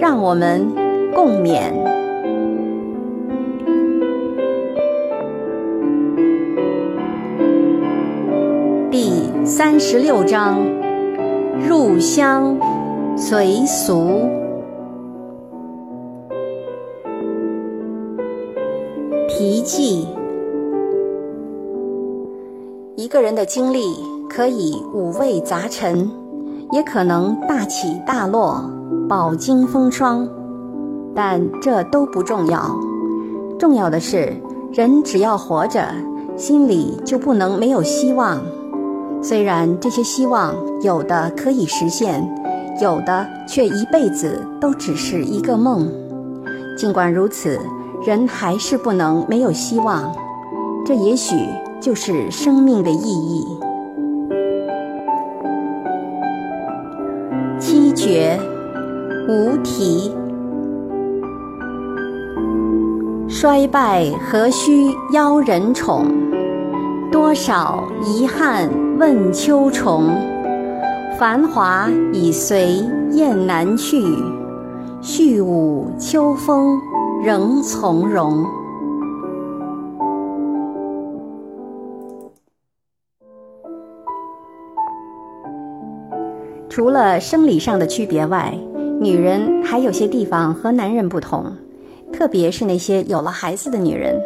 让我们共勉。第三十六章：入乡随俗。题记：一个人的经历可以五味杂陈，也可能大起大落、饱经风霜，但这都不重要。重要的是，人只要活着，心里就不能没有希望。虽然这些希望有的可以实现，有的却一辈子都只是一个梦。尽管如此。人还是不能没有希望，这也许就是生命的意义。无题，衰败何须邀人宠？多少遗憾问秋虫。繁华已随雁南去，续舞秋风。仍从容。除了生理上的区别外，女人还有些地方和男人不同，特别是那些有了孩子的女人，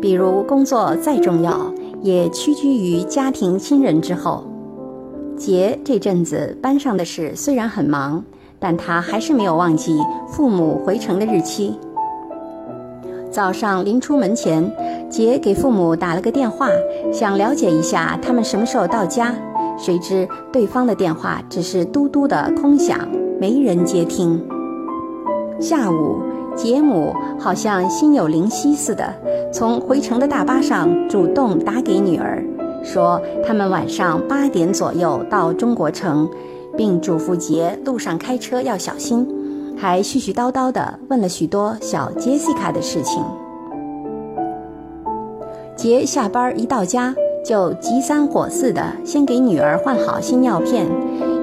比如工作再重要，也屈居于家庭亲人之后。杰这阵子班上的事虽然很忙，但他还是没有忘记父母回城的日期。早上临出门前，杰给父母打了个电话，想了解一下他们什么时候到家。谁知对方的电话只是嘟嘟的空响，没人接听。下午，杰姆好像心有灵犀似的，从回城的大巴上主动打给女儿，说他们晚上八点左右到中国城，并嘱咐杰路上开车要小心。还絮絮叨叨地问了许多小杰西卡的事情。杰下班一到家，就急三火四地先给女儿换好新尿片，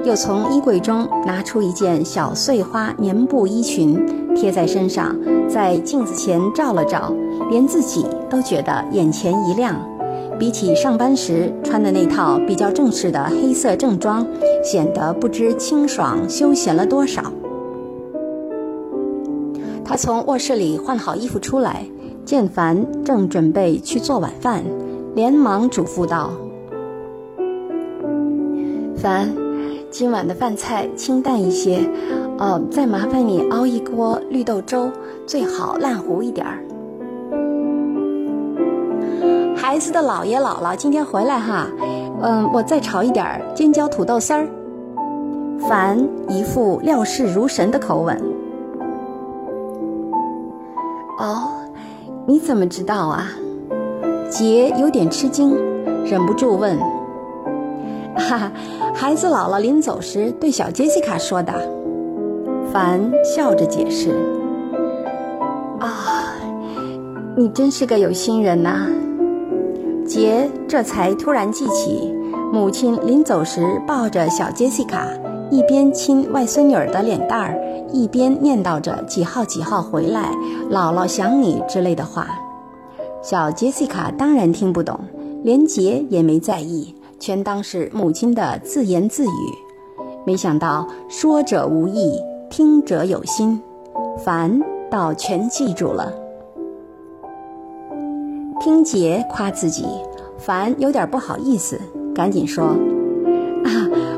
又从衣柜中拿出一件小碎花棉布衣裙贴在身上，在镜子前照了照，连自己都觉得眼前一亮。比起上班时穿的那套比较正式的黑色正装，显得不知清爽休闲了多少。他从卧室里换好衣服出来，见凡正准备去做晚饭，连忙嘱咐道：“凡，今晚的饭菜清淡一些，呃，再麻烦你熬一锅绿豆粥，最好烂糊一点儿。”孩子的姥爷姥姥今天回来哈，嗯，我再炒一点尖椒土豆丝儿。凡一副料事如神的口吻。哦，你怎么知道啊？杰有点吃惊，忍不住问：“哈哈，孩子姥姥临走时对小杰西卡说的。”凡笑着解释：“啊，你真是个有心人呐。”杰这才突然记起，母亲临走时抱着小杰西卡，一边亲外孙女儿的脸蛋儿。一边念叨着几号几号回来，姥姥想你之类的话，小杰西卡当然听不懂，连杰也没在意，全当是母亲的自言自语。没想到说者无意，听者有心，凡倒全记住了。听杰夸自己，凡有点不好意思，赶紧说：“啊，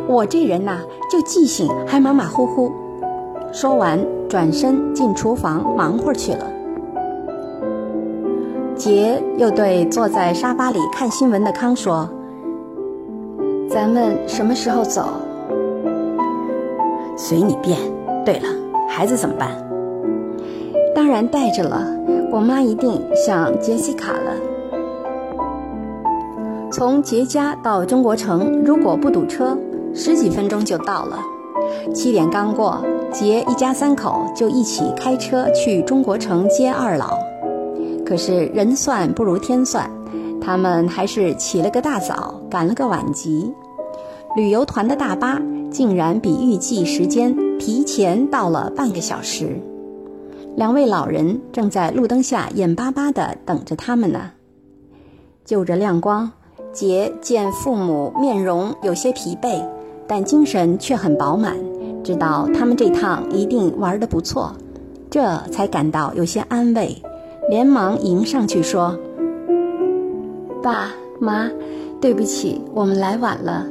我这人呐，就记性还马马虎虎。”说完，转身进厨房忙活去了。杰又对坐在沙发里看新闻的康说：“咱们什么时候走？”随你便。对了，孩子怎么办？当然带着了。我妈一定想杰西卡了。从杰家到中国城，如果不堵车，十几分钟就到了。七点刚过，杰一家三口就一起开车去中国城接二老。可是人算不如天算，他们还是起了个大早，赶了个晚集。旅游团的大巴竟然比预计时间提前到了半个小时。两位老人正在路灯下眼巴巴地等着他们呢。就着亮光，杰见父母面容有些疲惫，但精神却很饱满，知道他们这趟一定玩得不错，这才感到有些安慰，连忙迎上去说：“爸妈，对不起，我们来晚了。”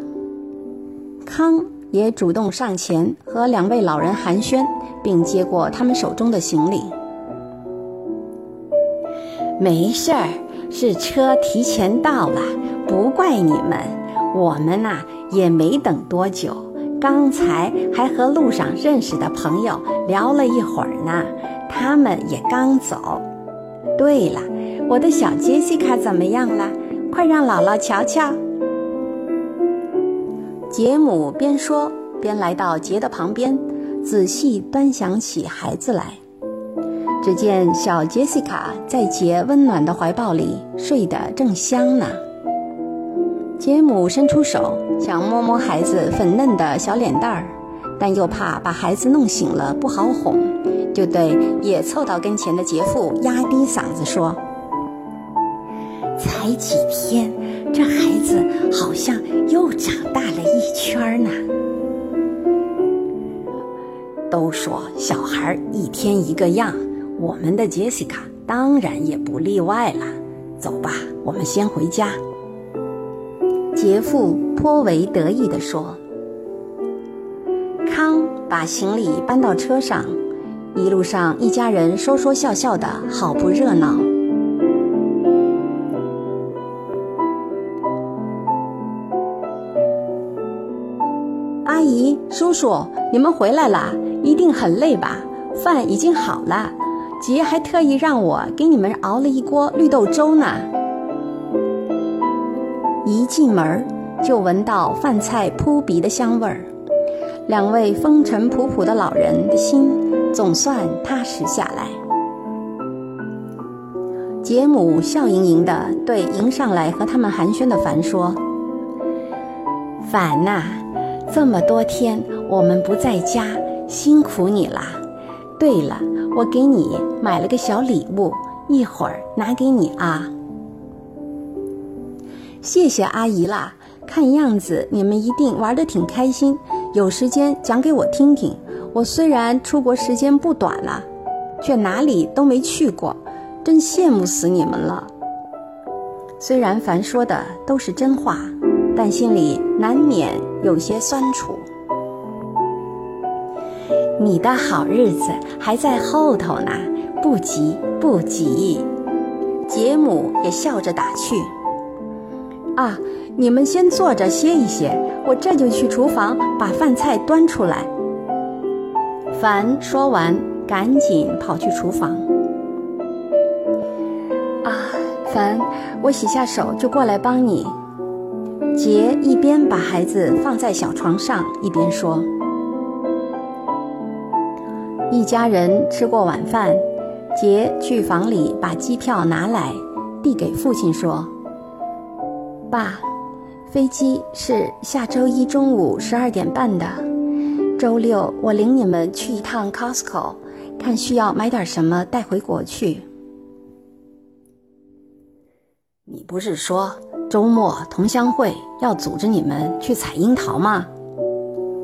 康也主动上前和两位老人寒暄，并接过他们手中的行李。没事儿，是车提前到了，不怪你们。我们呐也没等多久，刚才还和路上认识的朋友聊了一会儿呢，他们也刚走。对了，我的小杰西卡怎么样了？快让姥姥瞧瞧。杰姆边说边来到杰的旁边，仔细端详起孩子来。只见小杰西卡在杰温暖的怀抱里睡得正香呢。杰姆伸出手想摸摸孩子粉嫩的小脸蛋儿，但又怕把孩子弄醒了不好哄，就对也凑到跟前的杰父压低嗓子说：“才几天。”这孩子好像又长大了一圈呢。都说小孩一天一个样，我们的杰西卡当然也不例外了。走吧，我们先回家。杰父颇为得意地说。康把行李搬到车上，一路上一家人说说笑笑的，好不热闹。姨叔叔，你们回来了，一定很累吧？饭已经好了，姐还特意让我给你们熬了一锅绿豆粥呢。一进门就闻到饭菜扑鼻的香味儿，两位风尘仆仆的老人的心总算踏实下来。杰母笑盈盈地对迎上来和他们寒暄的凡说：“凡呐。”这么多天我们不在家，辛苦你啦。对了，我给你买了个小礼物，一会儿拿给你啊。谢谢阿姨啦，看样子你们一定玩得挺开心。有时间讲给我听听。我虽然出国时间不短了，却哪里都没去过，真羡慕死你们了。虽然凡说的都是真话。但心里难免有些酸楚。你的好日子还在后头呢，不急不急。杰姆也笑着打趣：“啊，你们先坐着歇一歇，我这就去厨房把饭菜端出来。”凡说完，赶紧跑去厨房。啊，凡，我洗下手就过来帮你。杰一边把孩子放在小床上，一边说：“一家人吃过晚饭，杰去房里把机票拿来，递给父亲说：‘爸，飞机是下周一中午十二点半的。周六我领你们去一趟 Costco，看需要买点什么带回国去。’你不是说？”周末同乡会要组织你们去采樱桃吗？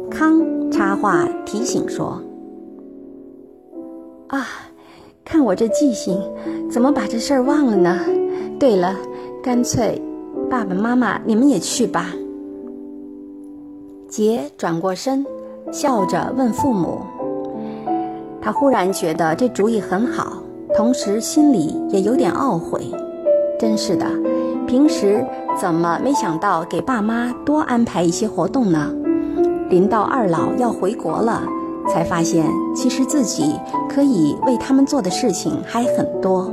康插话提醒说：“啊，看我这记性，怎么把这事儿忘了呢？对了，干脆爸爸妈妈你们也去吧。”杰转过身，笑着问父母：“他忽然觉得这主意很好，同时心里也有点懊悔。真是的。”平时怎么没想到给爸妈多安排一些活动呢？临到二老要回国了，才发现其实自己可以为他们做的事情还很多。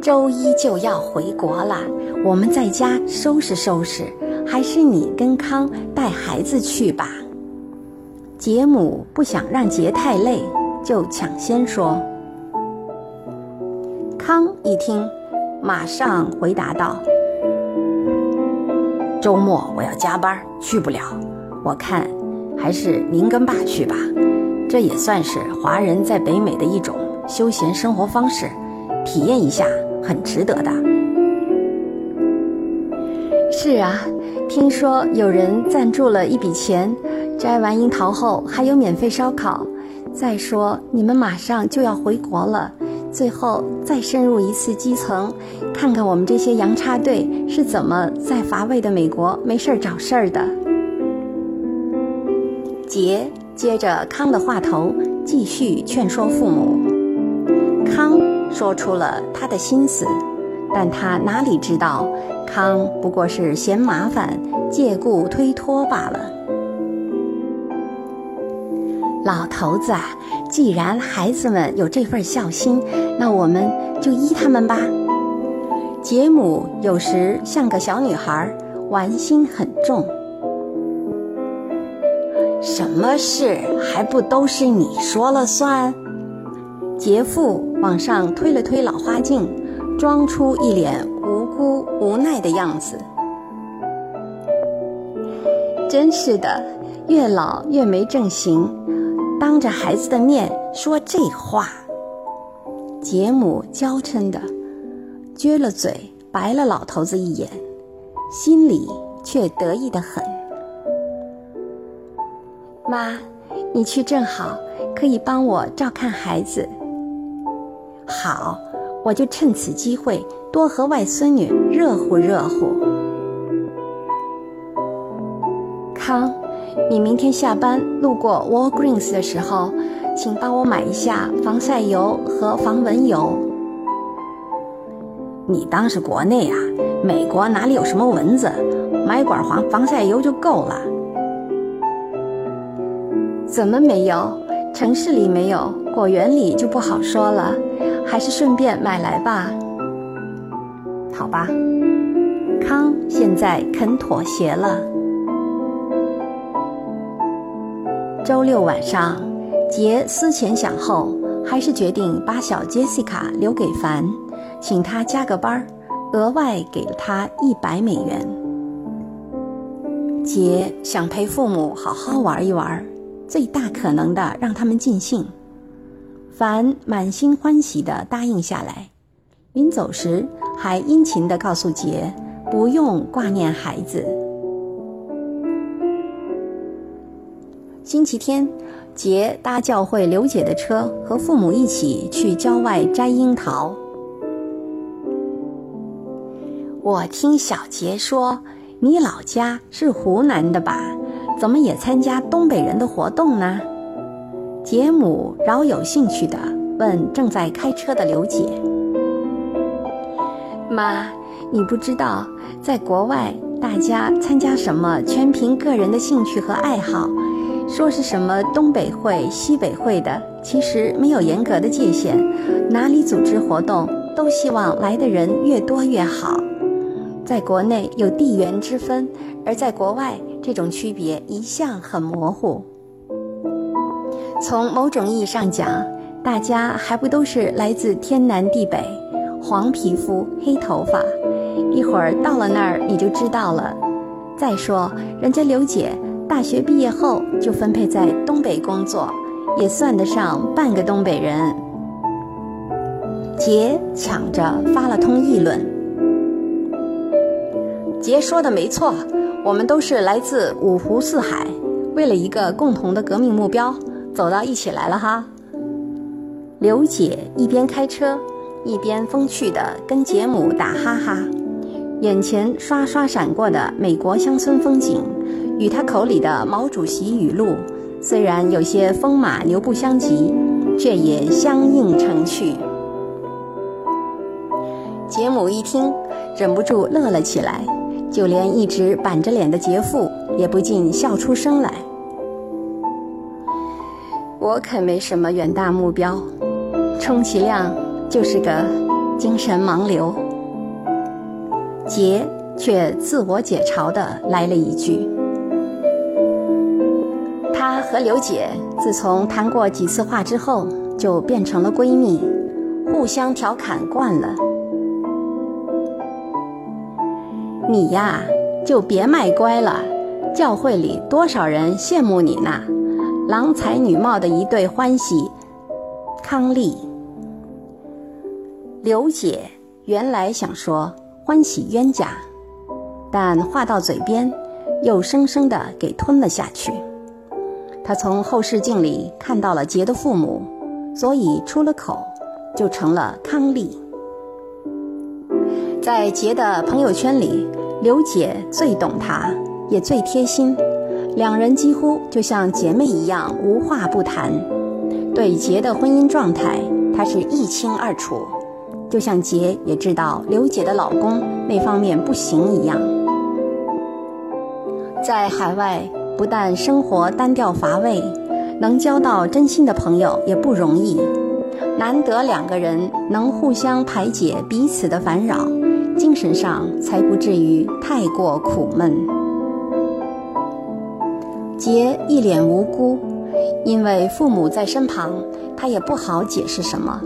周一就要回国了，我们在家收拾收拾，还是你跟康带孩子去吧。杰姆不想让杰太累，就抢先说。康一听，马上回答道：“周末我要加班，去不了。我看还是您跟爸去吧，这也算是华人在北美的一种休闲生活方式，体验一下。”很值得的。是啊，听说有人赞助了一笔钱，摘完樱桃后还有免费烧烤。再说你们马上就要回国了，最后再深入一次基层，看看我们这些洋插队是怎么在乏味的美国没事儿找事儿的。杰接着康的话头，继续劝说父母。康。说出了他的心思，但他哪里知道，康不过是嫌麻烦，借故推脱罢了。老头子，既然孩子们有这份孝心，那我们就依他们吧。杰姆有时像个小女孩，玩心很重。什么事还不都是你说了算？杰父往上推了推老花镜，装出一脸无辜无奈的样子。真是的，越老越没正形，当着孩子的面说这话。杰姆娇嗔的撅了嘴，白了老头子一眼，心里却得意的很。妈，你去正好，可以帮我照看孩子。好，我就趁此机会多和外孙女热乎热乎。康，你明天下班路过 Walgreens 的时候，请帮我买一下防晒油和防蚊油。你当是国内啊？美国哪里有什么蚊子？买管防防晒油就够了。怎么没有？城市里没有，果园里就不好说了。还是顺便买来吧。好吧，康现在肯妥协了。周六晚上，杰思前想后，还是决定把小杰西卡留给凡，请他加个班，额外给了他一百美元。杰想陪父母好好玩一玩，最大可能的让他们尽兴。凡满心欢喜地答应下来，临走时还殷勤地告诉杰，不用挂念孩子。星期天，杰搭教会刘姐的车，和父母一起去郊外摘樱桃。我听小杰说，你老家是湖南的吧？怎么也参加东北人的活动呢？杰姆饶有兴趣地问正在开车的刘姐：“妈，你不知道，在国外大家参加什么全凭个人的兴趣和爱好，说是什么东北会、西北会的，其实没有严格的界限，哪里组织活动都希望来的人越多越好。在国内有地缘之分，而在国外这种区别一向很模糊。”从某种意义上讲，大家还不都是来自天南地北，黄皮肤黑头发，一会儿到了那儿你就知道了。再说，人家刘姐大学毕业后就分配在东北工作，也算得上半个东北人。杰抢着发了通议论：“杰说的没错，我们都是来自五湖四海，为了一个共同的革命目标。”走到一起来了哈。刘姐一边开车，一边风趣地跟杰姆打哈哈，眼前刷刷闪过的美国乡村风景，与他口里的毛主席语录，虽然有些风马牛不相及，却也相映成趣。杰姆一听，忍不住乐了起来，就连一直板着脸的杰父也不禁笑出声来。我可没什么远大目标，充其量就是个精神盲流。杰却自我解嘲的来了一句：“和刘姐自从谈过几次话之后，就变成了闺蜜，互相调侃惯了。你呀，就别卖乖了，教会里多少人羡慕你呢。”郎才女貌的一对欢喜，康丽、刘姐原来想说欢喜冤家，但话到嘴边，又生生的给吞了下去。她从后视镜里看到了杰的父母，所以出了口，就成了康丽。在杰的朋友圈里，刘姐最懂他，也最贴心。两人几乎就像姐妹一样无话不谈，对杰的婚姻状态，她是一清二楚，就像杰也知道刘姐的老公那方面不行一样。在海外，不但生活单调乏味，能交到真心的朋友也不容易，难得两个人能互相排解彼此的烦扰，精神上才不至于太过苦闷。杰一脸无辜，因为父母在身旁，他也不好解释什么，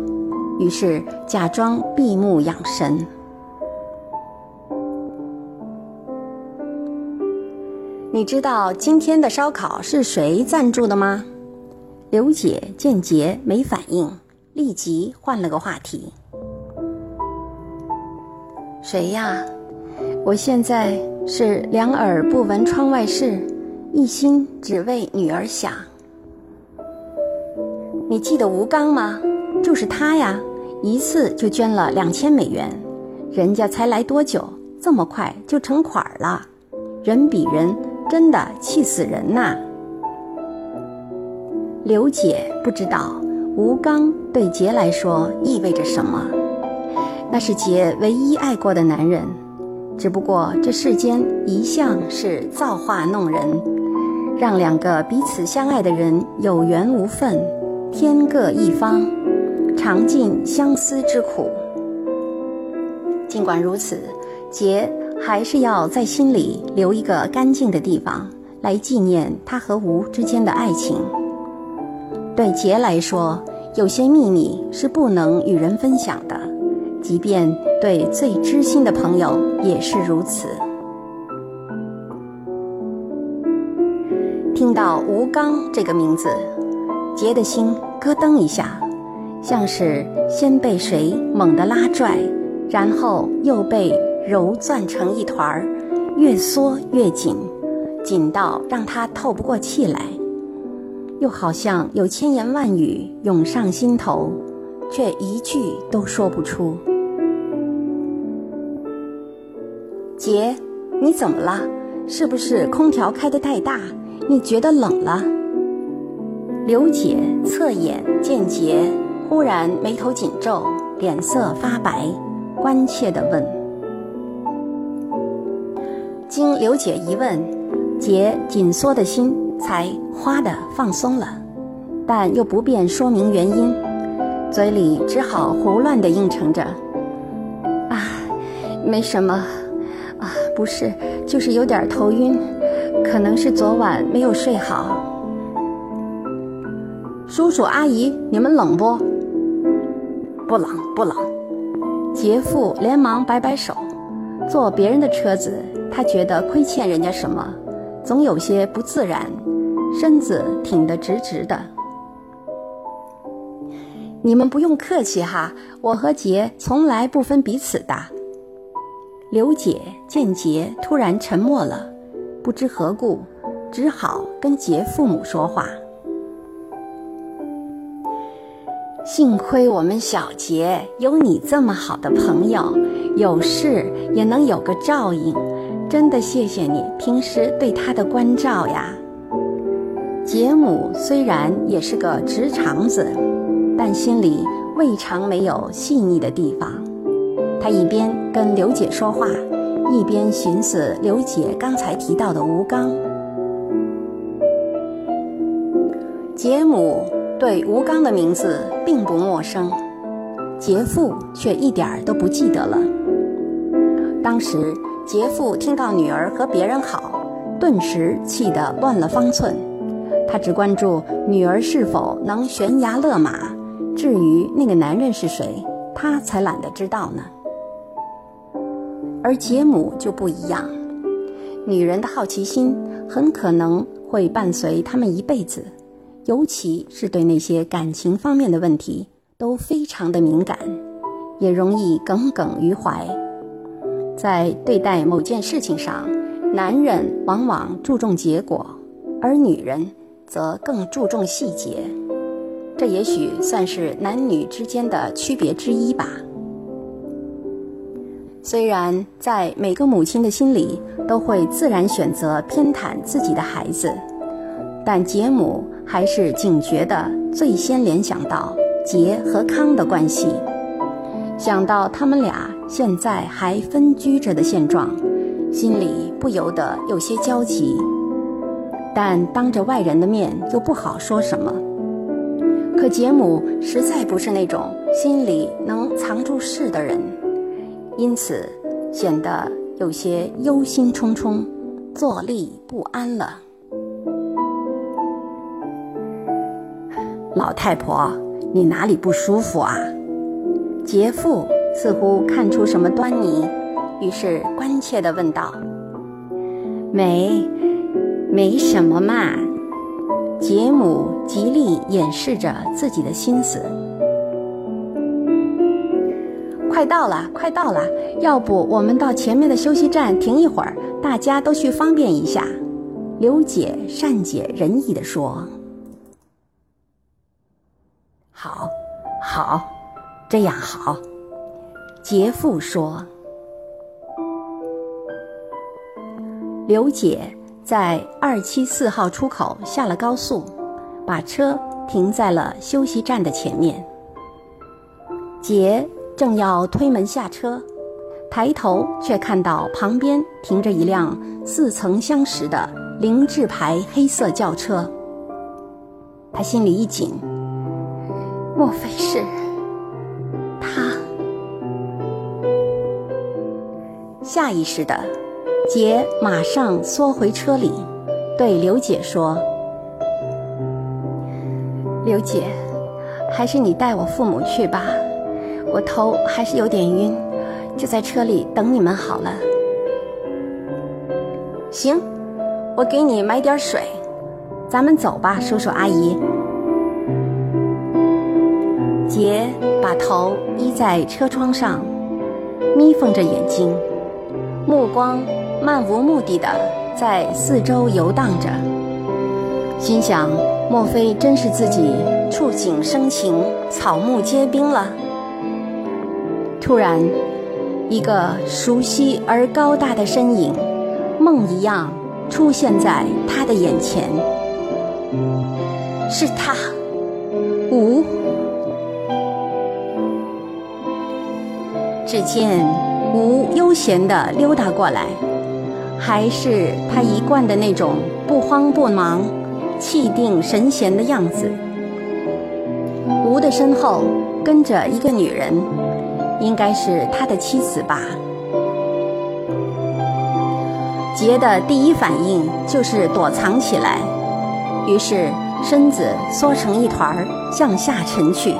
于是假装闭目养神。你知道今天的烧烤是谁赞助的吗？刘姐见杰没反应，立即换了个话题。谁呀？我现在是两耳不闻窗外事。一心只为女儿想。你记得吴刚吗？就是他呀，一次就捐了两千美元，人家才来多久，这么快就成款儿了，人比人，真的气死人呐！刘姐不知道吴刚对杰来说意味着什么，那是杰唯一爱过的男人，只不过这世间一向是造化弄人。让两个彼此相爱的人有缘无分，天各一方，尝尽相思之苦。尽管如此，杰还是要在心里留一个干净的地方，来纪念他和吴之间的爱情。对杰来说，有些秘密是不能与人分享的，即便对最知心的朋友也是如此。听到吴刚这个名字，杰的心咯噔一下，像是先被谁猛地拉拽，然后又被揉攥成一团儿，越缩越紧，紧到让他透不过气来，又好像有千言万语涌上心头，却一句都说不出。杰，你怎么了？是不是空调开得太大？你觉得冷了？刘姐侧眼见杰，忽然眉头紧皱，脸色发白，关切地问。经刘姐一问，杰紧缩的心才哗的放松了，但又不便说明原因，嘴里只好胡乱地应承着：“啊，没什么，啊，不是，就是有点头晕。”可能是昨晚没有睡好。叔叔阿姨，你们冷不？不冷不冷。杰父连忙摆摆手。坐别人的车子，他觉得亏欠人家什么，总有些不自然，身子挺得直直的。你们不用客气哈，我和杰从来不分彼此的。刘姐见杰突然沉默了。不知何故，只好跟杰父母说话。幸亏我们小杰有你这么好的朋友，有事也能有个照应，真的谢谢你平时对他的关照呀。杰姆虽然也是个直肠子，但心里未尝没有细腻的地方。他一边跟刘姐说话。一边寻思刘姐刚才提到的吴刚，杰姆对吴刚的名字并不陌生，杰父却一点儿都不记得了。当时杰父听到女儿和别人好，顿时气得乱了方寸。他只关注女儿是否能悬崖勒马，至于那个男人是谁，他才懒得知道呢。而杰母就不一样，女人的好奇心很可能会伴随他们一辈子，尤其是对那些感情方面的问题都非常的敏感，也容易耿耿于怀。在对待某件事情上，男人往往注重结果，而女人。则更注重细节，这也许算是男女之间的区别之一吧。虽然在每个母亲的心里都会自然选择偏袒自己的孩子，但杰母还是警觉的，最先联想到杰和康的关系，想到他们俩现在还分居着的现状，心里不由得有些焦急。但当着外人的面又不好说什么。可杰姆实在不是那种心里能藏住事的人，因此显得有些忧心忡忡、坐立不安了。老太婆，你哪里不舒服啊？杰父似乎看出什么端倪，于是关切地问道：“没。”没什么嘛，杰姆极力掩饰着自己的心思。快到了，快到了，要不我们到前面的休息站停一会儿，大家都去方便一下。刘姐善解人意地说：“好，好，这样好。”杰父说：“刘姐。”在二七四号出口下了高速，把车停在了休息站的前面。杰正要推门下车，抬头却看到旁边停着一辆似曾相识的凌志牌黑色轿车。他心里一紧，莫非是下意识的。杰马上缩回车里，对刘姐说：“刘姐，还是你带我父母去吧，我头还是有点晕，就在车里等你们好了。”行，我给你买点水，咱们走吧，叔叔阿姨。杰把头依在车窗上，眯缝着眼睛，目光。漫无目的的在四周游荡着，心想：莫非真是自己触景生情、草木皆兵了？突然，一个熟悉而高大的身影，梦一样出现在他的眼前。是他，吴。只见吴悠闲地溜达过来。还是他一贯的那种不慌不忙、气定神闲的样子。吴的身后跟着一个女人，应该是他的妻子吧。杰的第一反应就是躲藏起来，于是身子缩成一团儿向下沉去。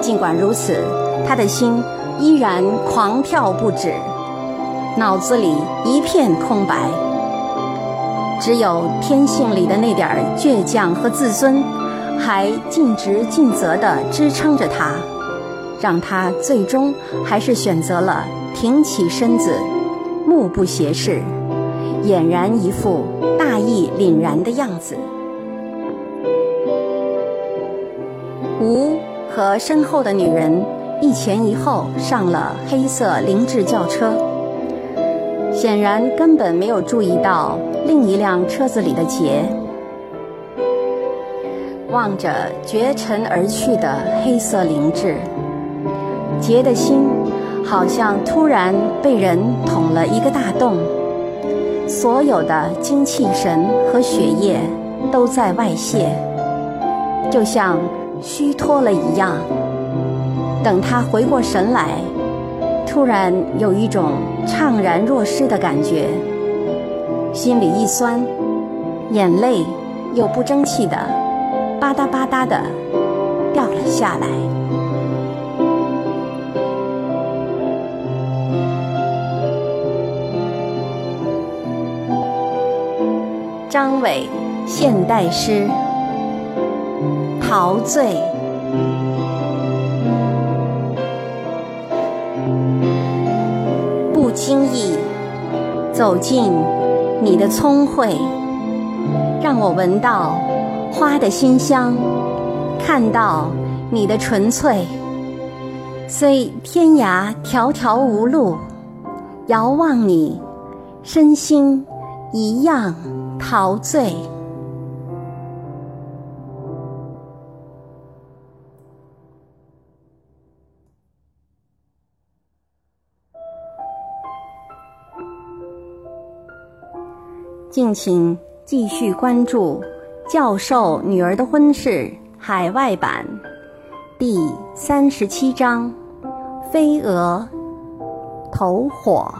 尽管如此，他的心依然狂跳不止。脑子里一片空白，只有天性里的那点倔强和自尊，还尽职尽责地支撑着他，让他最终还是选择了挺起身子，目不斜视，俨然一副大义凛然的样子。吴和身后的女人一前一后上了黑色凌志轿车。显然根本没有注意到另一辆车子里的杰，望着绝尘而去的黑色凌志，杰的心好像突然被人捅了一个大洞，所有的精气神和血液都在外泄，就像虚脱了一样。等他回过神来，突然有一种怅然若失的感觉，心里一酸，眼泪又不争气的吧嗒吧嗒的掉了下来。张伟，现代诗，陶醉。心意走进你的聪慧，让我闻到花的馨香，看到你的纯粹。虽天涯迢迢无路，遥望你，身心一样。陶醉。敬请继续关注《教授女儿的婚事》海外版第三十七章：飞蛾投火。